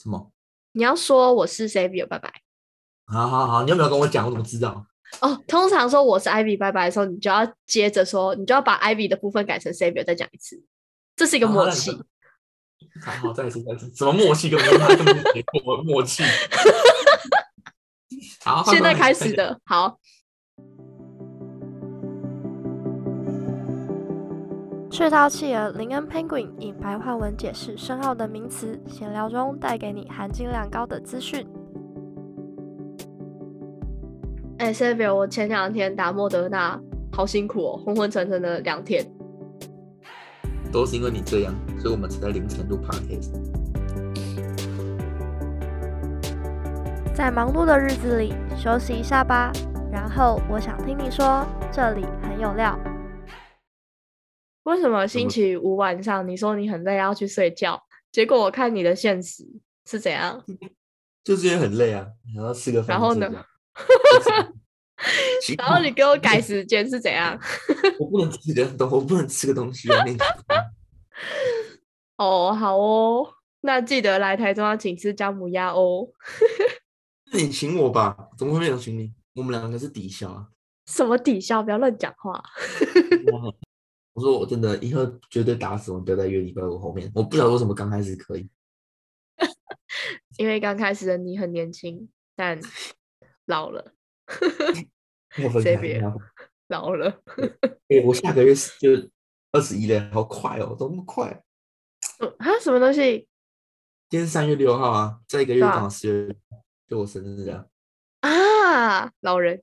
什么？你要说我是 Savior 拜拜。好好好，你有没有跟我讲？我怎么知道？哦，通常说我是 Ivy 拜拜的时候，你就要接着说，你就要把 Ivy 的部分改成 Savior 再讲一次，这是一个默契。好好，再一次，再一次，什么默契？跟我们根本没过默契。好，现在开始的，好。赤韬企鹅林恩 Penguin 以白话文解释深奥的名词，闲聊中带给你含金量高的资讯。哎，Xavier，我前两天打莫德纳，好辛苦哦，昏昏沉沉的两天。都是因为你这样，所以我们才在凌晨录 Podcast。在忙碌的日子里休息一下吧。然后我想听你说，这里很有料。为什么星期五晚上你说你很累要去睡觉？结果我看你的现实是怎样？就是因为很累啊，然后吃个饭。然后呢？然后你给我改时间是怎样？我不能吃个东，我不能吃个东西啊！哦，好哦，那记得来台中要请吃姜母鸭哦。你请我吧，怎么会没有请你？我们两个是抵消啊。什么抵消？不要乱讲话。我说我真的以后绝对打死我，不要再约礼拜五后面。我不晓得为什么刚开始可以，因为刚开始的你很年轻，但。老了，我分开 老了。哎、欸，我下个月就二十一了，好快哦，怎么那么快？嗯，啊，什么东西？今天三月六号啊，再一个月刚好四月，就我生日啊。啊，老人，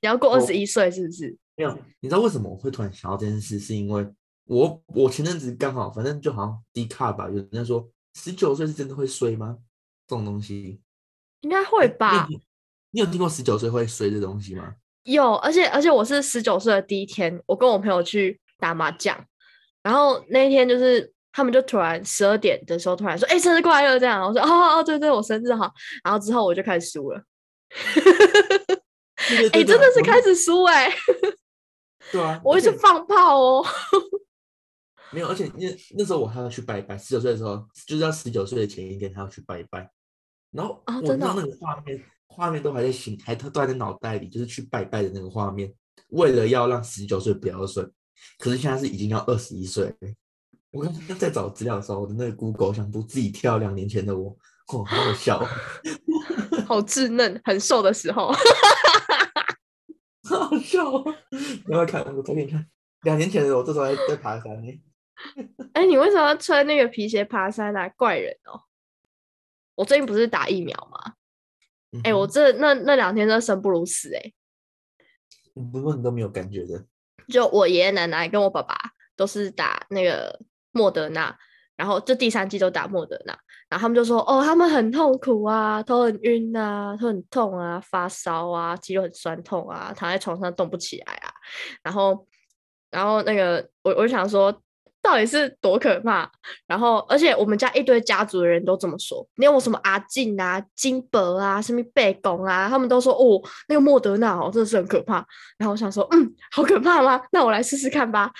你要过二十一岁是不是？没有，你知道为什么我会突然想到这件事？是因为我我前阵子刚好，反正就好像低卡吧，有人在说十九岁是真的会衰吗？这种东西应该会吧。欸你有听过十九岁会衰的东西吗？有，而且而且我是十九岁的第一天，我跟我朋友去打麻将，然后那一天就是他们就突然十二点的时候突然说：“哎、欸，生日快乐！”这样，我说：“哦哦，对对，我生日好。”然后之后我就开始输了。哎、欸，真的是开始输哎、欸！对啊，我一直放炮哦。没有，而且那那时候我还要去拜拜，十九岁的时候就是要十九岁的前一天还要去拜拜，然后我知道那个画面。画面都还在心，还都还在脑袋里，就是去拜拜的那个画面。为了要让十九岁不要睡，可是现在是已经要二十一岁。我刚刚在找资料的时候，我的那个 Google 想不自己跳两年前的我，哦，好好笑，好稚嫩，很瘦的时候，好好笑。你要看，我给你看，两年前的我这时候还在爬山呢。哎、欸，你为什么要穿那个皮鞋爬山啊？怪人哦！我最近不是打疫苗吗？哎、欸，我这那那两天真的生不如死哎、欸！不过你都没有感觉的，就我爷爷奶奶跟我爸爸都是打那个莫德纳，然后就第三剂都打莫德纳，然后他们就说哦，他们很痛苦啊，头很晕啊，头很痛啊，发烧啊，肌肉很酸痛啊，躺在床上动不起来啊，然后然后那个我我就想说。到底是多可怕？然后，而且我们家一堆家族的人都这么说，连我什么阿静啊、金伯啊、什么贝公啊，他们都说哦，那个莫德纳哦，真的是很可怕。然后我想说，嗯，好可怕吗？那我来试试看吧。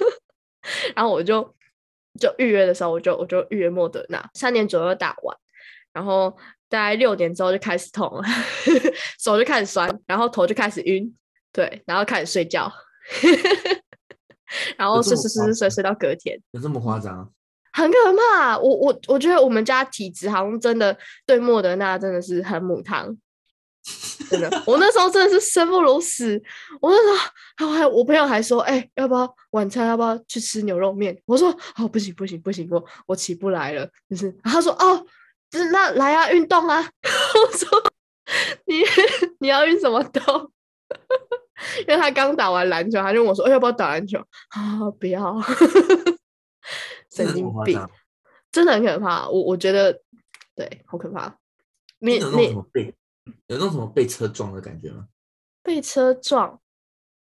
然后我就就预约的时候，我就我就预约莫德纳，三点左右打完，然后大概六点之后就开始痛了，手就开始酸，然后头就开始晕，对，然后开始睡觉。然后睡睡睡睡睡到隔天，有这么夸张？很可怕。我我我觉得我们家体质好像真的对莫德纳真的是很母汤，真的。我那时候真的是生不如死。我那时候还我朋友还说，哎、欸，要不要晚餐？要不要去吃牛肉面？我说，哦，不行不行不行，我我起不来了。就是他说，哦，就是那来啊，运动啊。我说，你你要运什么动？因为他刚打完篮球，他就问我说：“哎，要不要打篮球？”啊，不要！神经病，真的很可怕。我我觉得，对，好可怕。你有那种什么被有那种什么被车撞的感觉吗？被车撞？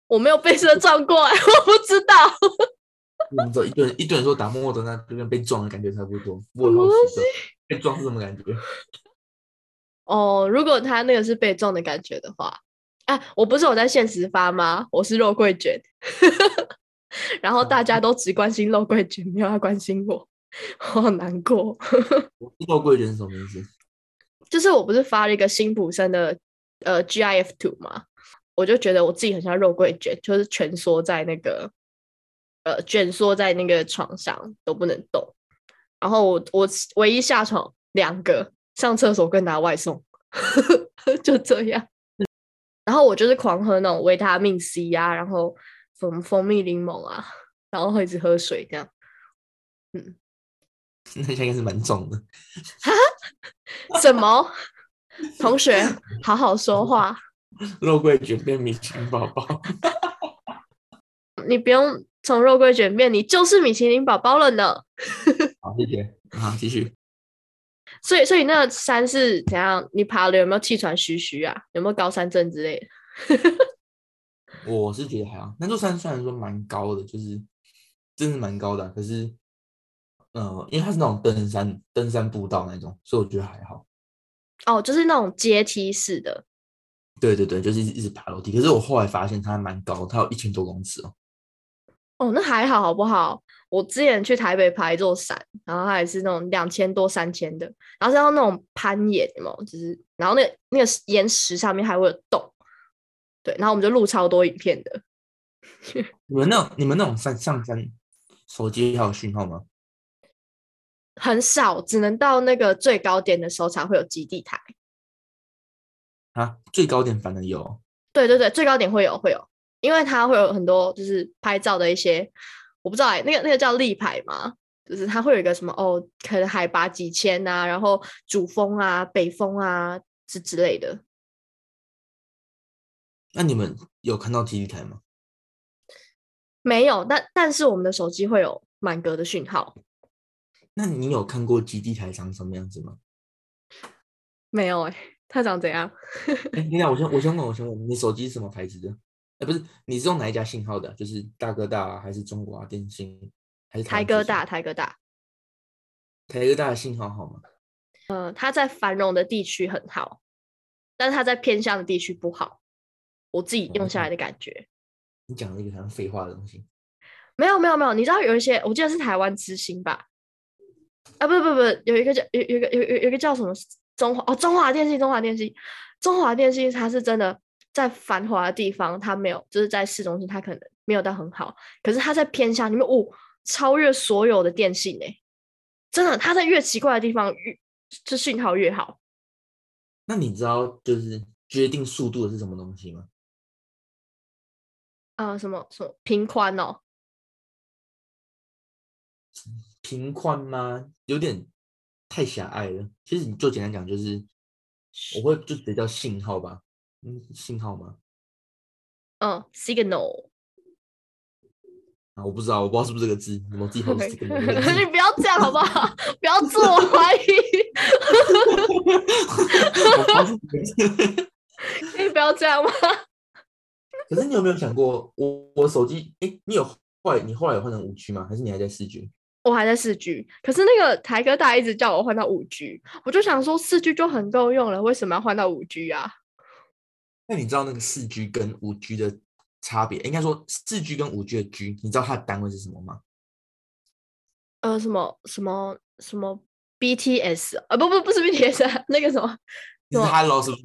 我没有被 车撞过，我不知道。我们走一堆人一堆人说打莫德纳就跟被撞的感觉差不多。我好被撞是什么感觉？哦，如果他那个是被撞的感觉的话。啊！我不是有在限时发吗？我是肉桂卷，然后大家都只关心肉桂卷，没有要关心我。我好难过。肉桂卷是什么意思？就是我不是发了一个辛普森的呃 GIF 图嘛，我就觉得我自己很像肉桂卷，就是蜷缩在那个呃蜷缩在那个床上都不能动。然后我我唯一下床两个上厕所跟拿外送，就这样。然后我就是狂喝那种维他命 C 啊，然后蜂蜂蜜柠檬啊，然后一直喝水这样。嗯，那应该是蛮重的。哈？什么？同学，好好说话。肉桂卷变米其林宝宝。你不用从肉桂卷变，你就是米其林宝宝了呢。好，谢谢。好，继续。所以，所以那个山是怎样？你爬了有没有气喘吁吁啊？有没有高山症之类的？我是觉得还好。那座山虽然说蛮高的，就是真的蛮高的，可是，呃，因为它是那种登山登山步道那种，所以我觉得还好。哦，就是那种阶梯式的。对对对，就是一直爬楼梯。可是我后来发现它还蛮高，它有一千多公尺哦。哦，那还好，好不好？我之前去台北爬一座山，然后它也是那种两千多、三千的，然后是要那种攀岩，有没有？就是，然后那个那个岩石上面还会有洞，对，然后我们就录超多影片的。你们那种、你们那种山上山，手机还有讯号吗？很少，只能到那个最高点的时候才会有基地台。啊，最高点反正有。对对对，最高点会有会有，因为它会有很多就是拍照的一些。我不知道哎、欸，那个那个叫立牌吗？就是它会有一个什么哦，可能海拔几千啊，然后主峰啊、北峰啊之之类的。那你们有看到基地台吗？没有，但但是我们的手机会有满格的讯号。那你有看过基地台长什么样子吗？没有哎、欸，它长怎样？哎、欸，你俩，我先我先问，我先问，你手机是什么牌子的？哎，不是，你是用哪一家信号的？就是大哥大还是中国啊电信？还是台哥大？台哥大，台哥大的信号好吗？呃，它在繁荣的地区很好，但是它在偏乡的地区不好。我自己用下来的感觉。你讲了一个很废话的东西。没有没有没有，你知道有一些，我记得是台湾之星吧？啊，不不不，有一个叫有有一个有有有一个叫什么中华哦，中华电信，中华电信，中华电信，它是真的。在繁华的地方，它没有，就是在市中心，它可能没有到很好。可是它在偏乡里面，哦，超越所有的电信诶，真的，它在越奇怪的地方，越就信号越好。那你知道就是决定速度的是什么东西吗？啊、呃，什么什么频宽哦？频宽吗？有点太狭隘了。其实你就简单讲，就是我会就直接叫信号吧。嗯，信号吗？嗯，signal。啊，我不知道，我不知道是不是这个字，我自己好 signal。你不要这样好不好？不要自我怀疑。可以不要这样吗？可是你有没有想过，我我手机，哎、欸，你有后来你后来有换成五 G 吗？还是你还在四 G？我还在四 G，可是那个台哥大一直叫我换到五 G，我就想说四 G 就很够用了，为什么要换到五 G 啊？那你知道那个四 G 跟五 G 的差别？应该说四 G 跟五 G 的 G，你知道它的单位是什么吗？呃，什么什么什么 BTS 啊？不不不是 BTS，啊，那个什么？是 Hello 是不是？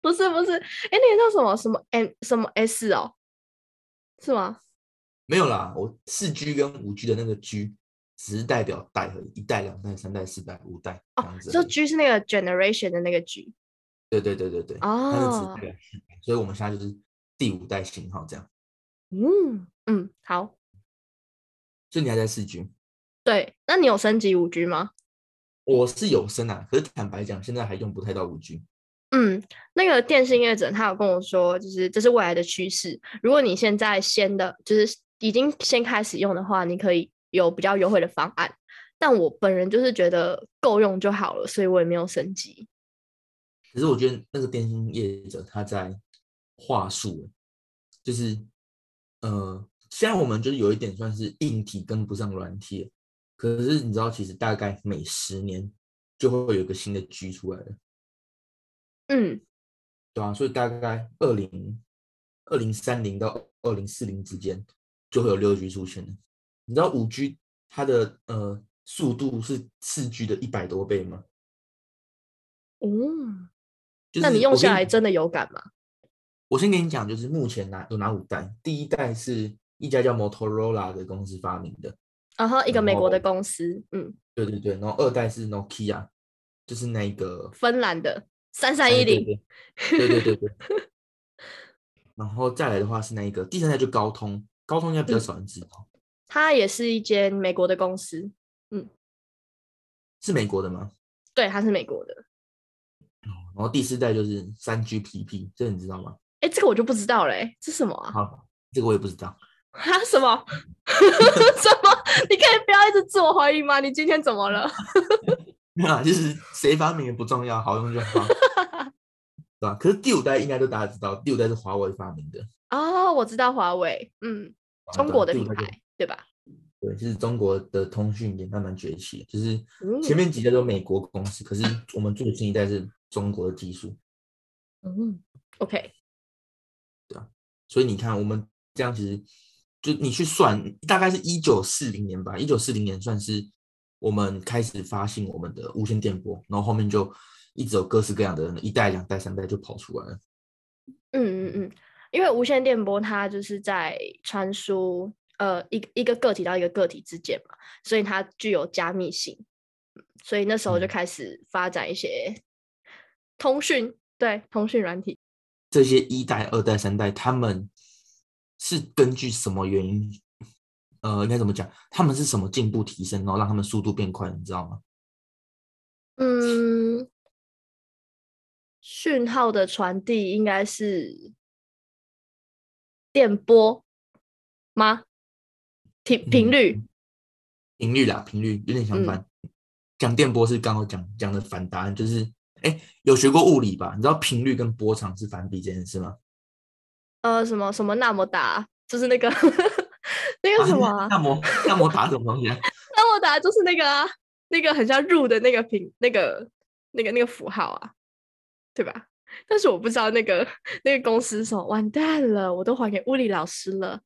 不 是不是，哎，那个叫什么什么 M 什么 S 哦？是吗？没有啦，我四 G 跟五 G 的那个 G 只是代表代和一代、两代、三代、四代、五代这样子。哦，就 G 是那个 generation 的那个 G。对对对对对，哦，所以我们现在就是第五代型号这样。嗯嗯，好。所以你还在四 G？对，那你有升级五 G 吗？我是有升啊，可是坦白讲，现在还用不太到五 G。嗯，那个电信业者他有跟我说，就是这是未来的趋势。如果你现在先的，就是已经先开始用的话，你可以有比较优惠的方案。但我本人就是觉得够用就好了，所以我也没有升级。可是我觉得那个电信业者他在话术，就是呃，现在我们就是有一点算是硬体跟不上软体，可是你知道，其实大概每十年就会有一个新的 G 出来了，嗯，对啊，所以大概二零二零三零到二零四零之间就会有六 G 出现了。你知道五 G 它的呃速度是四 G 的一百多倍吗？哦、嗯，就是、那你用下来真的有感吗？我先跟你讲，就是目前哪有哪五代，第一代是一家叫 Motorola 的公司发明的，然后一个美国的公司，嗯，对对对，然后二代是 Nokia，就是那个芬兰的三三一零，对对 对对，然后再来的话是那一个，第三代就高通，高通应该比较少人知道，嗯、它也是一间美国的公司，嗯，是美国的吗？对，它是美国的，然后第四代就是三 GPP，这你知道吗？哎，这个我就不知道嘞，这是什么啊？好，这个我也不知道。啊？什么？什么？你可以不要一直自我怀疑吗？你今天怎么了？没有啊，就是谁发明的不重要，好用就好，对吧？可是第五代应该都大家知道，第五代是华为发明的。哦，我知道华为，嗯，中国的品牌，对吧？对，就是中国的通讯也慢慢崛起，就是前面几代都美国公司，嗯、可是我们最新一代是中国的技术。嗯，OK。对啊，所以你看，我们这样其实就你去算，大概是一九四零年吧。一九四零年算是我们开始发行我们的无线电波，然后后面就一直有各式各样的人，一代、两代、三代就跑出来了。嗯嗯嗯，因为无线电波它就是在传输呃一一个个体到一个个体之间嘛，所以它具有加密性，所以那时候就开始发展一些通讯，嗯、对，通讯软体。这些一代、二代、三代，他们是根据什么原因？呃，应该怎么讲？他们是什么进步提升，然后让他们速度变快？你知道吗？嗯，讯号的传递应该是电波吗？频频率？频率啦，频率有点相反。讲、嗯、电波是刚好讲讲的反答案，就是。哎，有学过物理吧？你知道频率跟波长是反比这件事吗？呃，什么什么那么大，就是那个那个什么、啊、那么那么大什么东西啊？那么大就是那个啊，那个很像入的那个频，那个那个那个符号啊，对吧？但是我不知道那个那个公司什么，完蛋了，我都还给物理老师了。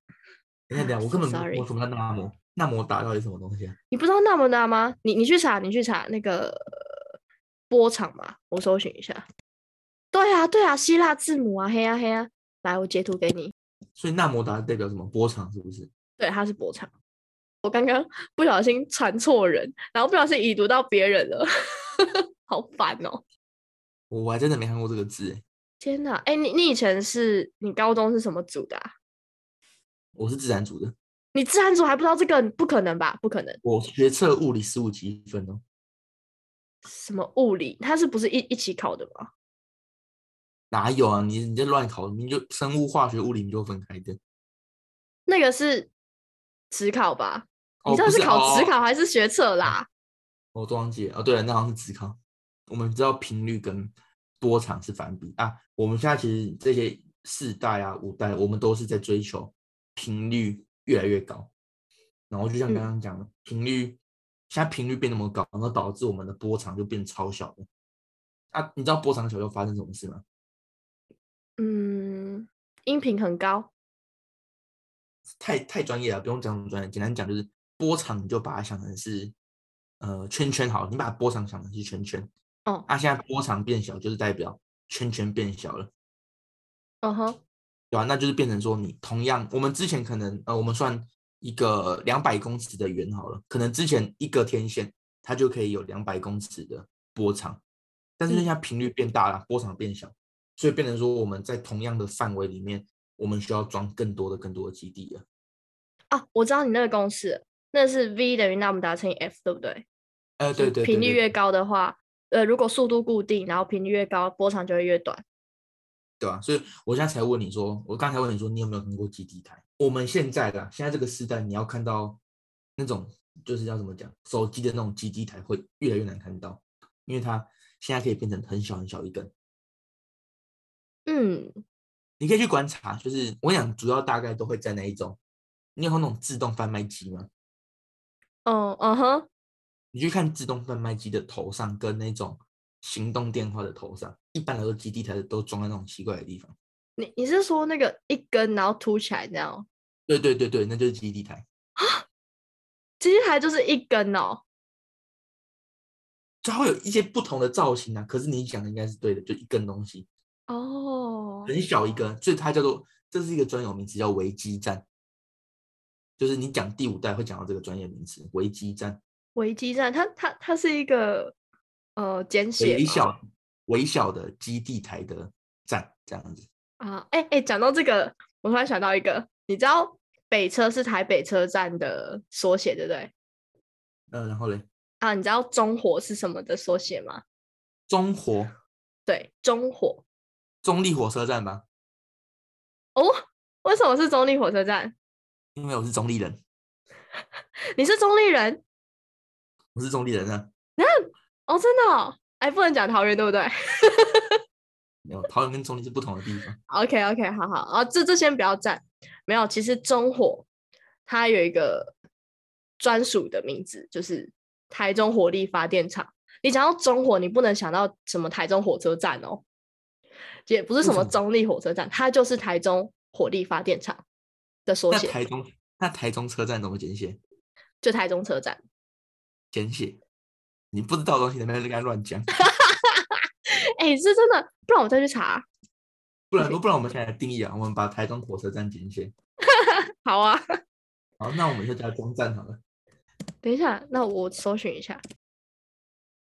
等下等下，我根本我什么那摩那么大到底什么东西啊？你不知道那么大吗？你你去查，你去查那个。波长嘛，我搜寻一下。对啊，对啊，希腊字母啊，黑啊黑啊。来，我截图给你。所以纳摩达代表什么？波长是不是？对，它是波长。我刚刚不小心传错人，然后不小心已读到别人了，好烦哦。我还真的没看过这个字。天哪，哎，你你以前是你高中是什么组的啊？我是自然组的。你自然组还不知道这个？不可能吧？不可能。我学测物理十五级分哦。什么物理？它是不是一一起考的吗？哪有啊？你你这乱考，你就生物、化学、物理你就分开的。那个是职考吧？哦、你知道是考职考还是学测啦？我都忘记了。哦，对了，那好像是职考。我们知道频率跟波长是反比啊。我们现在其实这些四代啊、五代，我们都是在追求频率越来越高。然后就像刚刚讲的，嗯、频率。现在频率变那么高，然后导致我们的波长就变超小了。啊，你知道波长小又发生什么事吗？嗯，音频很高。太太专业了，不用讲这么专业。简单讲就是波长，你就把它想成是呃圈圈好了，你把波长想成是圈圈。哦。啊，现在波长变小，就是代表圈圈变小了。嗯哼。对吧？那就是变成说，你同样，我们之前可能呃，我们算。一个两百公尺的圆好了，可能之前一个天线它就可以有两百公尺的波长，但是现在频率变大了，波长变小，所以变成说我们在同样的范围里面，我们需要装更多的、更多的基地了。啊，我知道你那个公式，那是 V 等于那么大乘以 F，对不对？呃，对对，频率越高的话，呃，如果速度固定，然后频率越高，波长就会越短。对啊，所以我现在才问你说，我刚才问你说，你有没有看过基地台？我们现在的现在这个时代，你要看到那种就是要怎么讲，手机的那种基地台会越来越难看到，因为它现在可以变成很小很小一根。嗯，你可以去观察，就是我想主要大概都会在那一种？你有那种自动贩卖机吗？哦，嗯哼。你去看自动贩卖机的头上跟那种。行动电话的头上，一般来说基地台都装在那种奇怪的地方。你你是说那个一根然后凸起来那样？对对对对，那就是基地台。基地台就是一根哦，就会有一些不同的造型啊。可是你讲的应该是对的，就一根东西哦，很小一根，所以它叫做这是一个专有名词，叫微基站。就是你讲第五代会讲到这个专业名词，微基站。微基站，它它它是一个呃简写，微小微小的基地台的站这样子啊。哎哎，讲到这个，我突然想到一个，你知道北车是台北车站的缩写，对不对？嗯、呃，然后嘞？啊，你知道中火是什么的缩写吗？中火？对，中火。中立火车站吗？哦，为什么是中立火车站？因为我是中立人，你是中立人，我是中立人啊。嗯，哦，真的哦，哎，不能讲桃园，对不对？没有，桃园跟中立是不同的地方。OK，OK，好好，啊，这这先不要站。没有，其实中火它有一个专属的名字，就是台中火力发电厂。你讲到中火，你不能想到什么台中火车站哦，也不是什么中立火车站，它就是台中火力发电厂。的缩写，那台中那台中车站怎么简写？就台中车站简写。你不知道的东西，能不能跟他乱讲？哎、欸，是真的，不然我再去查。不然不然，我们现在定义啊，我们把台中火车站简写。好啊。好，那我们就叫中站好了。等一下，那我搜寻一下。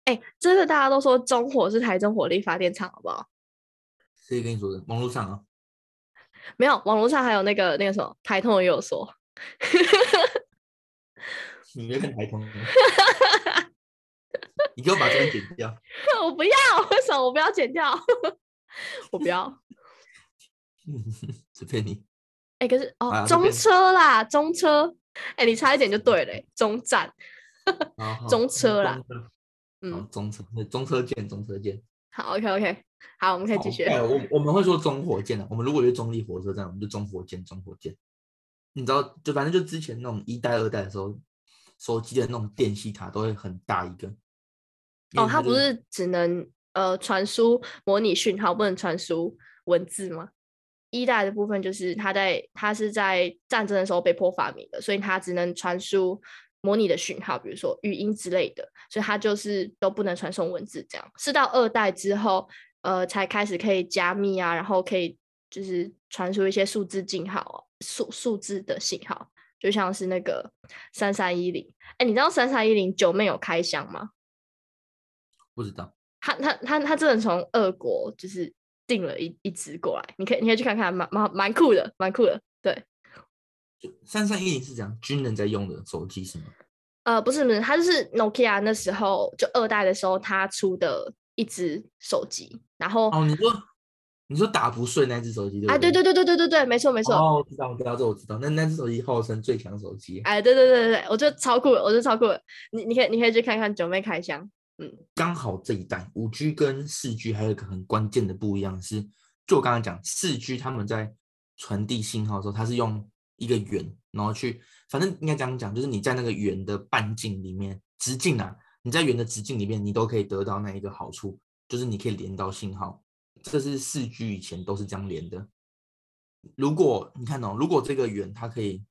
哎、欸，真的，大家都说中火是台中火力发电厂，好不好？谁跟你说的？网络上啊。没有，网络上还有那个那个什么台通也有说，你别看台通，你给我把这段剪掉。我不要，为什么我不要剪掉？我不要，随便你。哎、欸，可是哦、啊，中车啦，中车，哎、欸，你差一点就对了，中站，中车啦，嗯，中车，中车见，中车见。好，OK OK，好，我们可以继续。我我们会说中火箭的，我们如果是中立火车站，我们就中火箭，中火箭。你知道，就反正就之前那种一代、二代的时候，手机的那种电系塔都会很大一个。哦，它不是只能呃传输模拟讯号，不能传输文字吗？一代的部分就是它在它是在战争的时候被迫发明的，所以它只能传输。模拟的讯号，比如说语音之类的，所以它就是都不能传送文字。这样是到二代之后，呃，才开始可以加密啊，然后可以就是传输一些数字信号，数数字的信号，就像是那个三三一零。哎，你知道三三一零九妹有开箱吗？不知道。他他他他真的从俄国就是订了一一只过来，你可以你可以去看看，蛮蛮蛮酷的，蛮酷的，对。三三一零是这样，军人在用的手机是吗？呃，不是不是，它就是 Nokia 那时候就二代的时候，它出的一只手机。然后哦，你说你说打不碎那只手机对不对？啊，对对对对对对对，没错没错。哦，知道我知道这我知道，那那只手机号称最强手机。哎，对对对对对，我觉得超酷的，我觉得超酷的。你你可以你可以去看看九妹开箱。嗯，刚好这一代五 G 跟四 G 还有一个很关键的不一样是，就我刚刚讲四 G 他们在传递信号的时候，它是用。一个圆，然后去，反正应该这样讲，就是你在那个圆的半径里面，直径啊，你在圆的直径里面，你都可以得到那一个好处，就是你可以连到信号。这是四 G 以前都是这样连的。如果你看哦，如果这个圆它可以，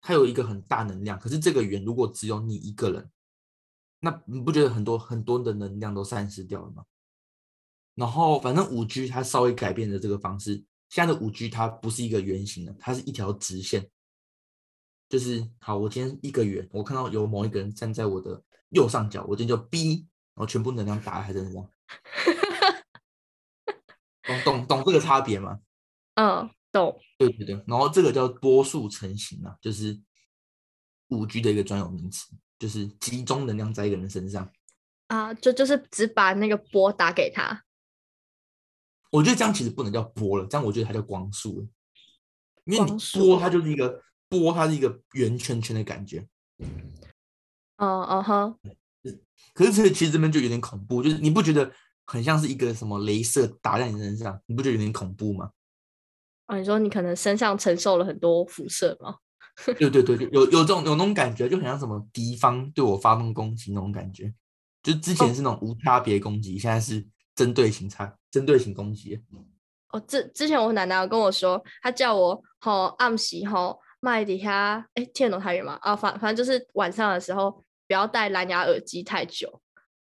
它有一个很大能量，可是这个圆如果只有你一个人，那你不觉得很多很多的能量都散失掉了吗？然后反正五 G 它稍微改变了这个方式。现在的五 G 它不是一个圆形的，它是一条直线。就是好，我今天一个圆，我看到有某一个人站在我的右上角，我今天就 B，然后全部能量打还是这样。懂懂懂这个差别吗？嗯，懂。对对对，然后这个叫波束成型啊，就是五 G 的一个专有名词，就是集中能量在一个人身上。啊，就就是只把那个波打给他。我觉得这样其实不能叫波了，这样我觉得它叫光束了，因为你波它就是一个波，它是一个圆圈圈的感觉。嗯嗯哼。可是这其实这边就有点恐怖，就是你不觉得很像是一个什么镭射打在你身上？你不觉得有点恐怖吗？啊，你说你可能身上承受了很多辐射吗？对对对，有有这种有那种感觉，就很像什么敌方对我发动攻击那种感觉。就之前是那种无差别攻击，现在是。针对性差，针对性攻击。哦，之之前我奶奶有跟我说，她叫我吼暗时吼麦底下，哎，听得懂台语吗？啊，反反正就是晚上的时候不要戴蓝牙耳机太久，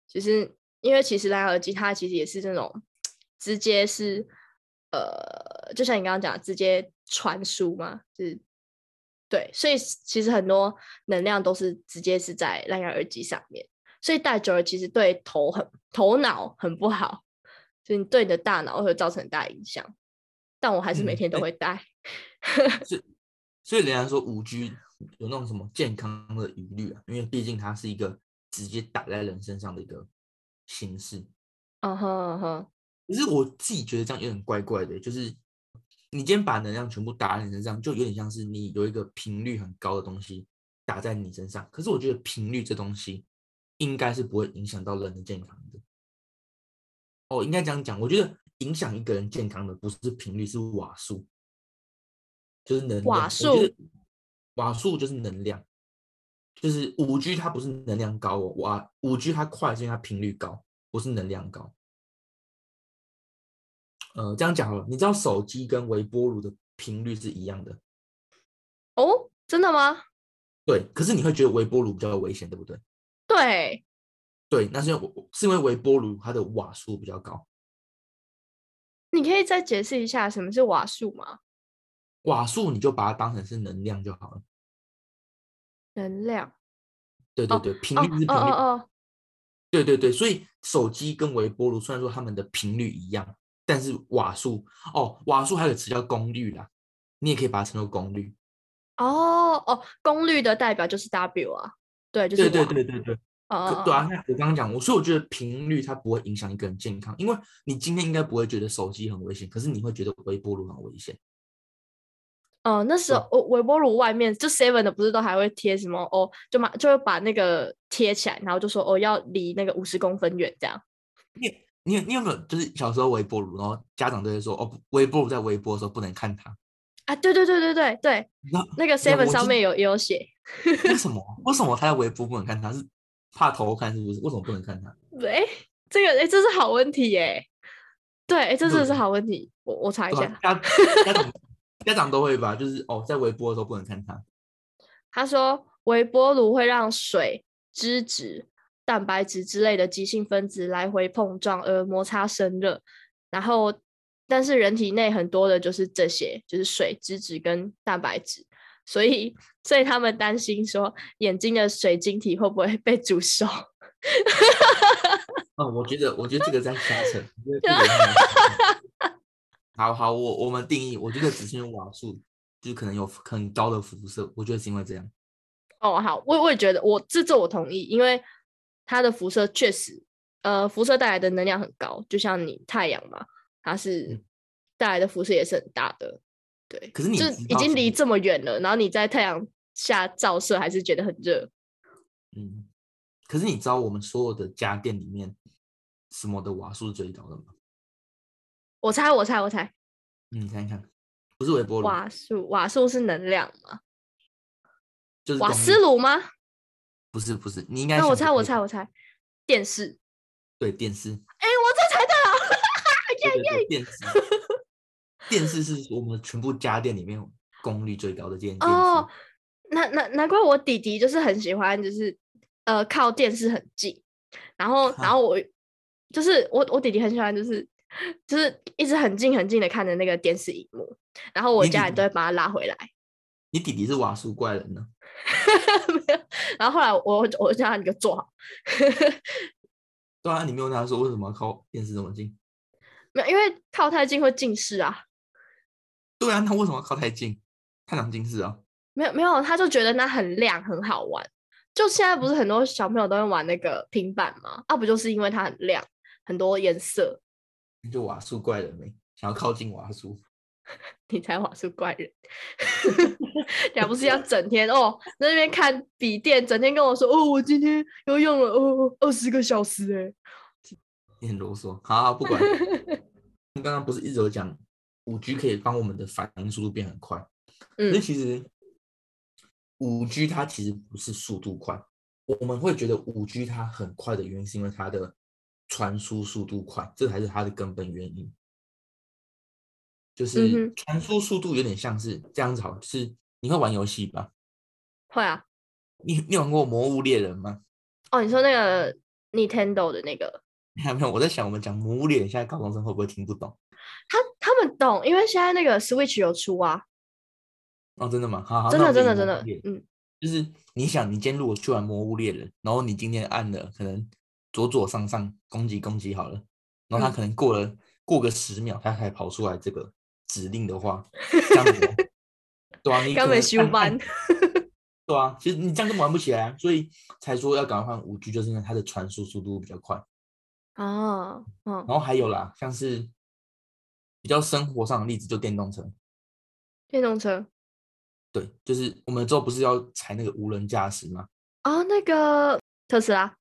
就是因为其实蓝牙耳机它其实也是这种直接是，呃，就像你刚刚讲，直接传输嘛，就是对，所以其实很多能量都是直接是在蓝牙耳机上面，所以戴久了其实对头很头脑很不好，就你对你的大脑会造成很大影响。但我还是每天都会戴。是，所以人家说五 G 有那种什么健康的疑虑啊，因为毕竟它是一个直接打在人身上的一个形式。嗯哼嗯哼。可是我自己觉得这样有点怪怪的，就是你今天把能量全部打在你身上，就有点像是你有一个频率很高的东西打在你身上。可是我觉得频率这东西应该是不会影响到人的健康的。哦，应该这样讲，我觉得。影响一个人健康的不是频率，是瓦数，就是能量。瓦数，瓦数就是能量，就是五 G 它不是能量高哦，瓦五 G 它快是因为它频率高，不是能量高。呃，这样讲好了，你知道手机跟微波炉的频率是一样的？哦，真的吗？对，可是你会觉得微波炉比较危险，对不对？对，对，那是因为是因为微波炉它的瓦数比较高。你可以再解释一下什么是瓦数吗？瓦数你就把它当成是能量就好了。能量。对对对，频率是频率。哦哦哦。对对对，所以手机跟微波炉虽然说它们的频率一样，但是瓦数哦，瓦数还有个词叫功率啦，你也可以把它称作功率。哦哦，功率的代表就是 W 啊，对，就是。对对对对对。对啊，我刚刚讲，我所以我觉得频率它不会影响一个人健康，因为你今天应该不会觉得手机很危险，可是你会觉得微波炉很危险。哦，那时候哦微波炉外面就 seven 的不是都还会贴什么哦，就嘛就会把那个贴起来，然后就说哦要离那个五十公分远这样。你你你有没有就是小时候微波炉，然后家长都会说哦微波炉在微波的时候不能看它啊？对对对对对对，那，那个 seven 上面有也有写。为什 么？为什么他在微波不能看它？是？怕偷看是不是？为什么不能看它？对，这个哎，这是好问题耶。对，哎，这是是好问题。我我查一下。家家长家长都会吧？就是哦，在微波的时候不能看它。他说，微波炉会让水、脂质、蛋白质之类的急性分子来回碰撞而摩擦生热。然后，但是人体内很多的就是这些，就是水、脂质跟蛋白质。所以，所以他们担心说，眼睛的水晶体会不会被煮熟？哦，我觉得，我觉得这个在瞎扯。好好，我我们定义，我觉得只是因为瓦数，就可能有很高的辐射。我觉得是因为这样。哦，好，我我也觉得，我这这我同意，因为它的辐射确实，呃，辐射带来的能量很高，就像你太阳嘛，它是带来的辐射也是很大的。对，可是你就已经离这么远了，然后你在太阳下照射，还是觉得很热。嗯，可是你知道我们所有的家电里面，什么的瓦数是最高的吗？我猜，我猜，我猜。你猜一看，不是微波炉。瓦数，瓦数是能量吗？就是瓦斯炉吗？不是，不是，你应该。那我猜，我猜，我猜，电视。对，电视。哎，我这猜到了，耶耶！电视。电视是我们全部家电里面功率最高的电视哦，难难难怪我弟弟就是很喜欢，就是呃靠电视很近，然后然后我就是我我弟弟很喜欢，就是就是一直很近很近的看着那个电视荧幕，然后我家人都会把他拉回来。你弟弟是瓦数怪人呢？没有，然后后来我我叫他你就坐好。对啊，你没有跟他说为什么要靠电视这么近？没有，因为靠太近会近视啊。对啊，那为什么要靠太近？太阳近视啊？没有没有，他就觉得那很亮很好玩。就现在不是很多小朋友都会玩那个平板吗？啊，不就是因为它很亮，很多颜色。你就瓦数怪人没？想要靠近瓦数？你才瓦数怪人！你还不是要整天哦，在那边看笔电，整天跟我说哦，我今天又用了哦二十个小时哎。你很啰嗦，好，好不管。你刚刚不是一直有讲？五 G 可以帮我们的反应速度变很快，嗯，那其实五 G 它其实不是速度快，我们会觉得五 G 它很快的原因是因为它的传输速度快，这才是它的根本原因。就是传输速度有点像是这样子，好，是你会玩游戏吧？会啊。你你玩过《魔物猎人》吗？哦，你说那个 Nintendo 的那个？没 有没有，我在想，我们讲《魔物猎人》，现在高中生会不会听不懂？他他们懂，因为现在那个 Switch 有出啊。哦，真的吗？好好，真的真的真的，嗯，就是你想，你今天如果去玩《魔物猎人》，然后你今天按了可能左左上上攻击攻击好了，然后他可能过了、嗯、过个十秒，他才跑出来这个指令的话，这样子，对啊，你根本修班。对啊，其实你这样根本玩不起来啊，所以才说要赶快换五 G，就是因为它的传输速度比较快。哦，嗯，然后还有啦，像是比较生活上的例子，就电动车。电动车。对，就是我们之后不是要踩那个无人驾驶吗？哦，那个特斯拉。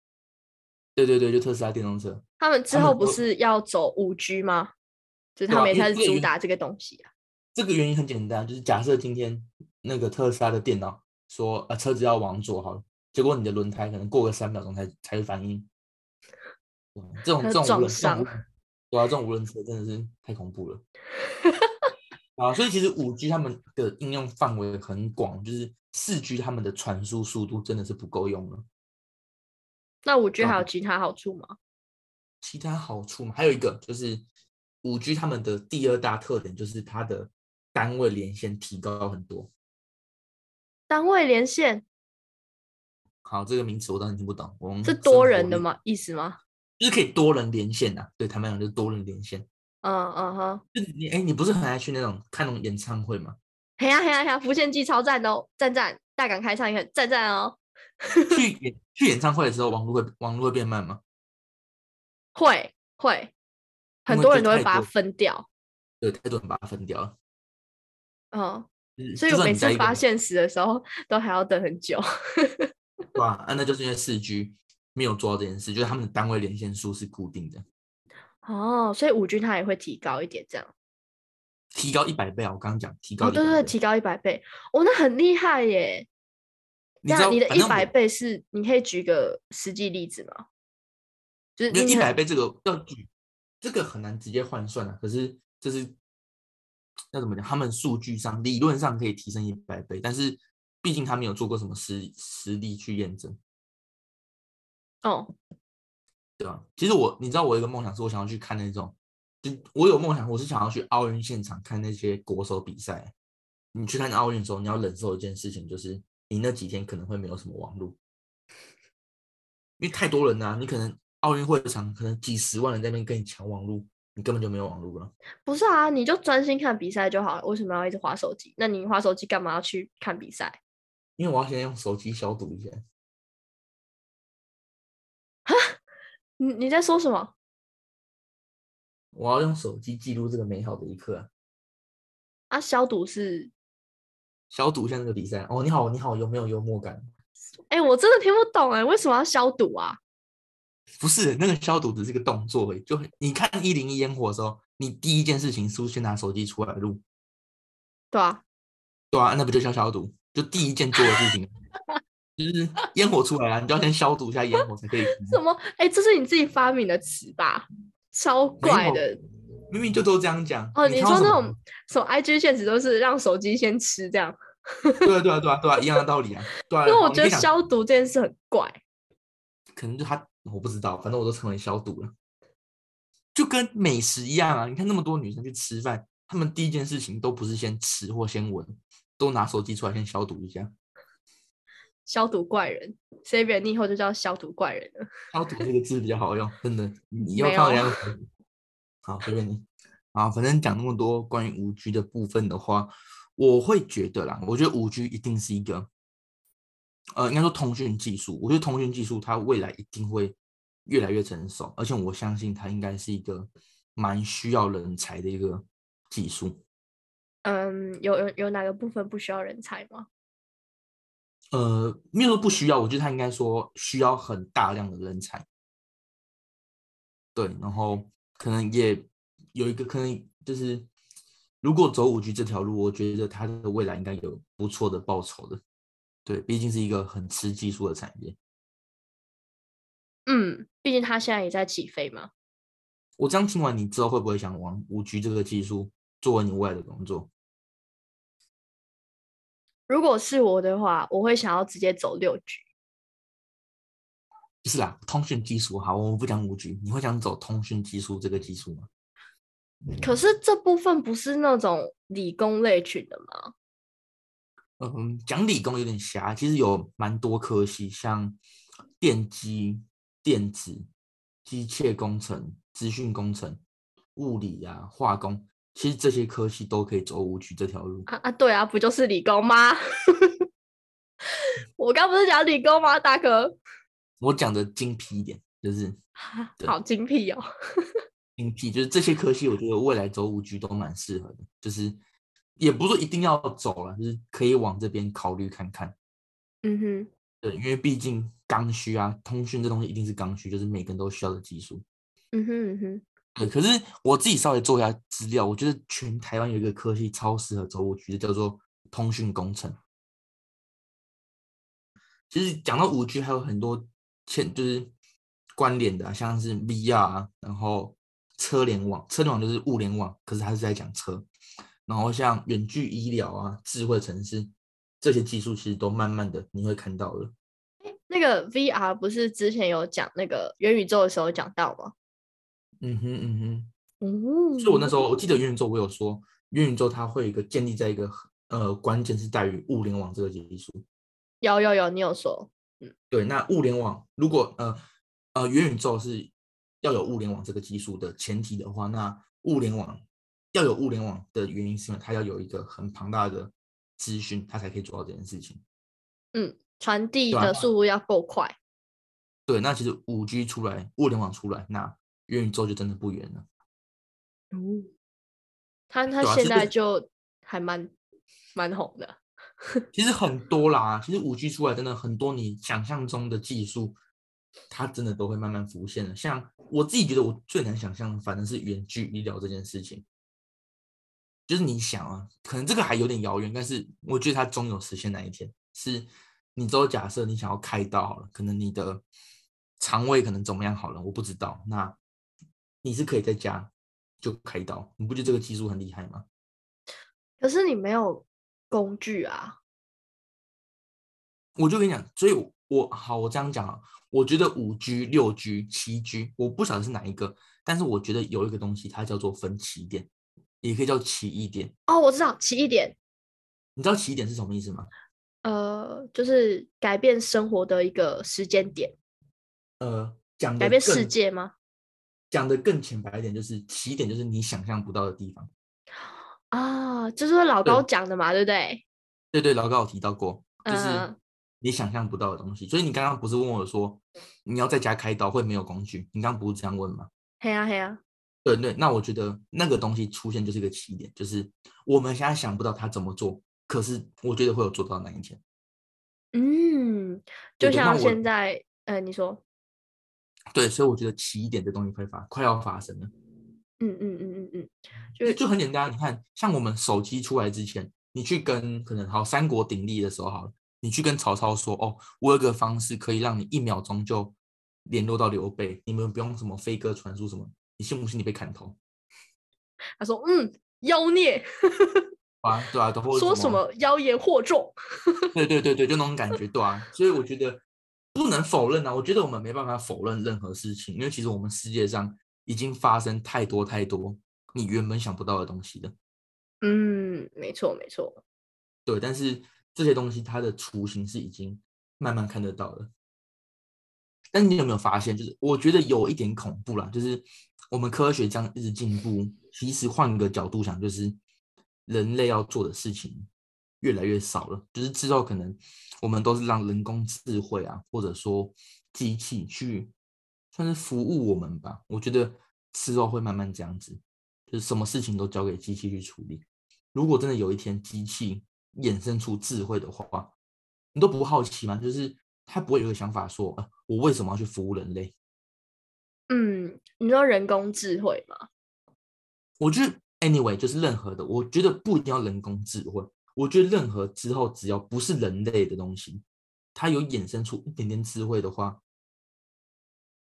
对对对，就特斯拉电动车。他们之后不是要走五 G 吗？就是他们也开始主打这个东西啊。这个原因很简单，就是假设今天那个特斯拉的电脑。说呃，车子要往左好了，结果你的轮胎可能过个三秒钟才才会反应。这种这种无人车，对啊，这种无人车真的是太恐怖了。啊，所以其实五 G 他们的应用范围很广，就是四 G 他们的传输速度真的是不够用了。那五 G 还有其他好处吗？其他好处吗？还有一个就是五 G 他们的第二大特点就是它的单位连线提高很多。单位连线，好，这个名词我当然听不懂。我们是多人的吗？意思吗？就是可以多人连线呐。对他们讲就是多人连线。嗯嗯哼。就你哎，你不是很爱去那种看那种演唱会吗？嘿呀嘿呀嘿呀！浮现记超赞哦，赞赞！大港开唱也很赞赞哦。去 演去演唱会的时候，网络会网络会变慢吗？会会，很多人都会把它分掉。对，太多人把它分掉了。嗯。所以我每次发现时的时候，都还要等很久。对啊，啊，那就是因为四 G 没有做到这件事，就是他们的单位连线数是固定的。哦，所以五 G 它也会提高一点，这样。提高一百倍啊！我刚刚讲提高，对对对，提高一百倍，哦，那很厉害耶。那你的一百倍是？你可以举个实际例子吗？就是一百倍这个要举，这个很难直接换算啊。可是这是。要怎么讲？他们数据上理论上可以提升一百倍，但是毕竟他没有做过什么实实例去验证。哦，对吧？其实我，你知道，我有一个梦想是我想要去看那种，就我有梦想，我是想要去奥运现场看那些国手比赛。你去看奥运的时候，你要忍受一件事情，就是你那几天可能会没有什么网络，因为太多人啊，你可能奥运会场可能几十万人在那边跟你抢网络。你根本就没有网络了。不是啊，你就专心看比赛就好了。为什么要一直划手机？那你划手机干嘛要去看比赛？因为我要先用手机消毒一下。哈？你你在说什么？我要用手机记录这个美好的一刻啊！啊，消毒是消毒一下那个比赛哦。你好，你好，有没有幽默感？哎、欸，我真的听不懂哎，为什么要消毒啊？不是那个消毒只是个动作而已，就你看一零一烟火的时候，你第一件事情是不是先拿手机出来录？对啊，对啊，那不就叫消毒？就第一件做的事情，就是烟火出来了，你就要先消毒一下烟火才可以。什么？哎、欸，这是你自己发明的词吧？超怪的，明明就都这样讲。哦，你说那种什么 IG 现实都是让手机先吃这样？对啊，对啊，对啊，对啊，一样的道理啊。对啊，因为我觉得消毒这件事很怪。可能就他。我不知道，反正我都成为消毒了，就跟美食一样啊！你看那么多女生去吃饭，她们第一件事情都不是先吃或先闻，都拿手机出来先消毒一下。消毒怪人，Savior，你以后就叫消毒怪人了。消毒这个字比较好用，真的。你要看到人家好，随便你。啊，反正讲那么多关于五 G 的部分的话，我会觉得啦，我觉得五 G 一定是一个。呃，应该说通讯技术，我觉得通讯技术它未来一定会越来越成熟，而且我相信它应该是一个蛮需要人才的一个技术。嗯，有有有哪个部分不需要人才吗？呃，没有说不需要，我觉得它应该说需要很大量的人才。对，然后可能也有一个可能就是，如果走五 G 这条路，我觉得它的未来应该有不错的报酬的。对，毕竟是一个很吃技术的产业。嗯，毕竟它现在也在起飞嘛。我这样听完，你之后会不会想往五 G 这个技术作为你未来的工作？如果是我的话，我会想要直接走六 G。不是啦，通讯技术好，我们不讲五 G，你会想走通讯技术这个技术吗？可是这部分不是那种理工类群的吗？嗯，讲理工有点狭，其实有蛮多科系，像电机、电子、机械工程、资讯工程、物理啊、化工。其实这些科系都可以走五 G 这条路啊啊，对啊，不就是理工吗？我刚不是讲理工吗，大哥？我讲的精辟一点，就是好精辟哦，精辟就是这些科系，我觉得未来走五 G 都蛮适合的，就是也不是说一定要走了，就是可以往这边考虑看看。嗯哼，对，因为毕竟刚需啊，通讯这东西一定是刚需，就是每个人都需要的技术。嗯哼嗯哼。对，可是我自己稍微做一下资料，我觉得全台湾有一个科系超适合走五 G 的，叫做通讯工程。其实讲到五 G，还有很多牵就是关联的，像是 VR，啊然后车联网，车联网就是物联网，可是它是在讲车。然后像远距医疗啊，智慧城市这些技术，其实都慢慢的你会看到了。那个 VR 不是之前有讲那个元宇宙的时候讲到吗？嗯哼嗯哼，嗯，所以我那时候我记得元宇宙，我有说元宇宙它会有一个建立在一个呃关键是在于物联网这个技术。有有有，你有说，嗯，对，那物联网如果呃呃元宇宙是要有物联网这个技术的前提的话，那物联网要有物联网的原因是因为它要有一个很庞大的资讯，它才可以做到这件事情。嗯，传递的速度要够快。对，那其实五 G 出来，物联网出来，那元宇宙就真的不远了。嗯，他他现在就还蛮蛮红的。其实很多啦，其实五 G 出来真的很多，你想象中的技术，它真的都会慢慢浮现了。像我自己觉得，我最难想象，反正是远距医疗这件事情。就是你想啊，可能这个还有点遥远，但是我觉得它终有实现那一天。是，你之后假设你想要开刀好了，可能你的肠胃可能怎么样好了，我不知道。那你是可以在家就开刀，你不觉得这个技术很厉害吗？可是你没有工具啊。我就跟你讲，所以我，我好，我这样讲啊，我觉得五 G、六 G、七 G，我不晓得是哪一个，但是我觉得有一个东西，它叫做分歧点，也可以叫奇异点。哦，我知道奇异点。你知道奇异点是什么意思吗？呃，就是改变生活的一个时间点。呃，讲改变世界吗？讲的更浅白一点，就是起点，就是你想象不到的地方啊，就是老高讲的嘛，对，对不对？对对，老高有提到过，就是你想象不到的东西。嗯、所以你刚刚不是问我说，你要在家开刀会没有工具？你刚刚不是这样问吗？嘿呀嘿呀，对对，那我觉得那个东西出现就是一个起点，就是我们现在想不到他怎么做，可是我觉得会有做到那一天。嗯，就像现在，呃，你说。对，所以我觉得起点这东西会发，快要发生了。嗯嗯嗯嗯嗯，就就很简单。你看，像我们手机出来之前，你去跟可能好三国鼎立的时候，好了，你去跟曹操说，哦，我有个方式可以让你一秒钟就联络到刘备，你们不用什么飞鸽传书什么，你信不信你被砍头？他说，嗯，妖孽。啊，对啊，都会说什么妖言惑众。对对对对，就那种感觉，对啊。所以我觉得。不能否认啊，我觉得我们没办法否认任何事情，因为其实我们世界上已经发生太多太多你原本想不到的东西了。嗯，没错没错。对，但是这些东西它的雏形是已经慢慢看得到了。但你有没有发现，就是我觉得有一点恐怖啦，就是我们科学这样一直进步，其实换个角度想，就是人类要做的事情越来越少了，就是之后可能。我们都是让人工智慧啊，或者说机器去算是服务我们吧。我觉得之后会慢慢这样子，就是什么事情都交给机器去处理。如果真的有一天机器衍生出智慧的话，你都不好奇吗？就是他不会有个想法说，呃，我为什么要去服务人类？嗯，你说人工智慧吗？我觉得 anyway 就是任何的，我觉得不一定要人工智慧。我觉得任何之后只要不是人类的东西，它有衍生出一点点智慧的话，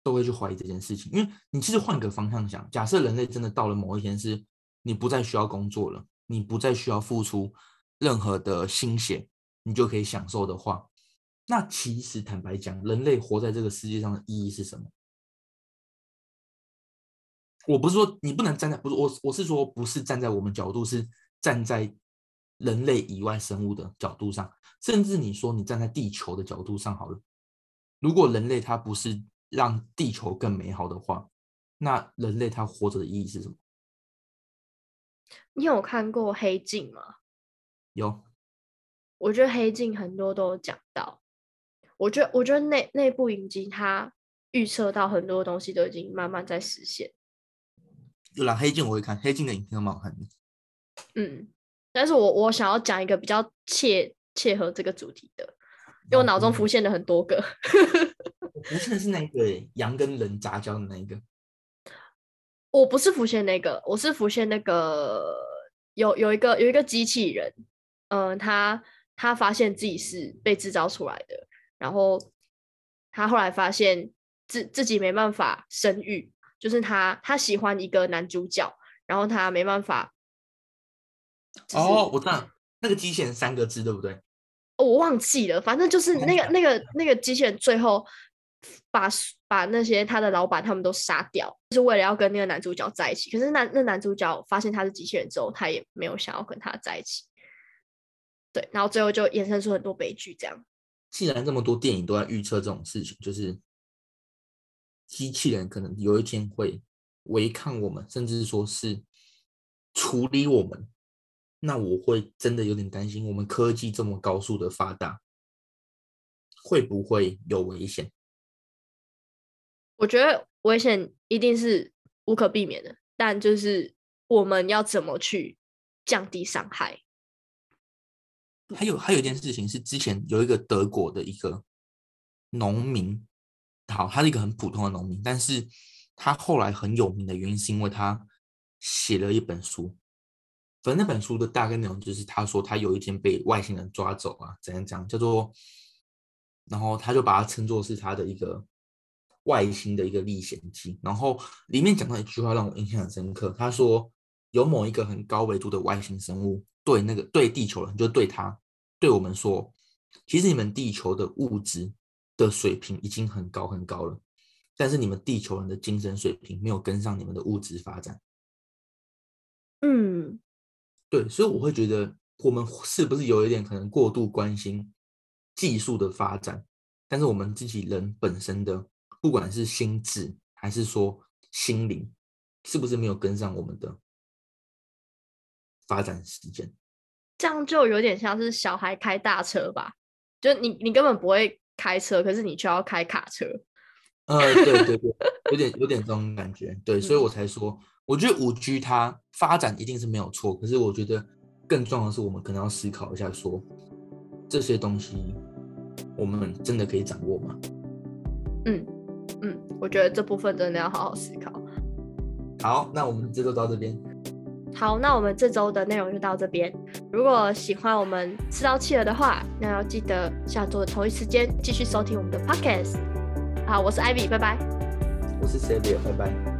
都会去怀疑这件事情。因为你其实换个方向想，假设人类真的到了某一天是你不再需要工作了，你不再需要付出任何的心血，你就可以享受的话，那其实坦白讲，人类活在这个世界上的意义是什么？我不是说你不能站在，不是我，我是说不是站在我们角度，是站在人类以外生物的角度上，甚至你说你站在地球的角度上好了。如果人类它不是让地球更美好的话，那人类他活着的意义是什么？你有看过《黑镜》吗？有。我觉得《黑镜》很多都有讲到。我觉得，我觉得那那部影集它预测到很多东西都已经慢慢在实现。有啦，《黑镜》我会看，《黑镜》的影片都蛮好看的。嗯，但是我我想要讲一个比较切切合这个主题的，因为我脑中浮现了很多个。浮现的是那个羊跟人杂交的那一个。我不是浮现那个，我是浮现那个有有一个有一个机器人，嗯、呃，他他发现自己是被制造出来的，然后他后来发现自自己没办法生育。就是他，他喜欢一个男主角，然后他没办法。哦，我知道那个机器人三个字对不对？哦，我忘记了，反正就是那个 那个那个机器人最后把把那些他的老板他们都杀掉，就是为了要跟那个男主角在一起。可是那那男主角发现他是机器人之后，他也没有想要跟他在一起。对，然后最后就衍生出很多悲剧。这样，既然这么多电影都在预测这种事情，就是。机器人可能有一天会违抗我们，甚至说是处理我们。那我会真的有点担心，我们科技这么高速的发达，会不会有危险？我觉得危险一定是无可避免的，但就是我们要怎么去降低伤害？还有还有一件事情是，之前有一个德国的一个农民。好，他是一个很普通的农民，但是他后来很有名的原因是因为他写了一本书。反正那本书的大概内容就是他说他有一天被外星人抓走啊，怎样讲叫做，然后他就把它称作是他的一个外星的一个历险记。然后里面讲到一句话让我印象很深刻，他说有某一个很高维度的外星生物对那个对地球人，就对他对我们说，其实你们地球的物质。的水平已经很高很高了，但是你们地球人的精神水平没有跟上你们的物质发展。嗯，对，所以我会觉得我们是不是有一点可能过度关心技术的发展，但是我们自己人本身的，不管是心智还是说心灵，是不是没有跟上我们的发展时间？这样就有点像是小孩开大车吧，就你你根本不会。开车，可是你却要开卡车。呃，对对对，有点有点这种感觉，对，所以我才说，我觉得五 G 它发展一定是没有错，可是我觉得更重要的是，我们可能要思考一下说，说这些东西我们真的可以掌握吗？嗯嗯，我觉得这部分真的要好好思考。好，那我们这周到这边。好，那我们这周的内容就到这边。如果喜欢我们吃到企鹅的话，那要记得下周的同一时间继续收听我们的 Podcast。好，我是 Ivy，拜拜。我是 Xavier，拜拜。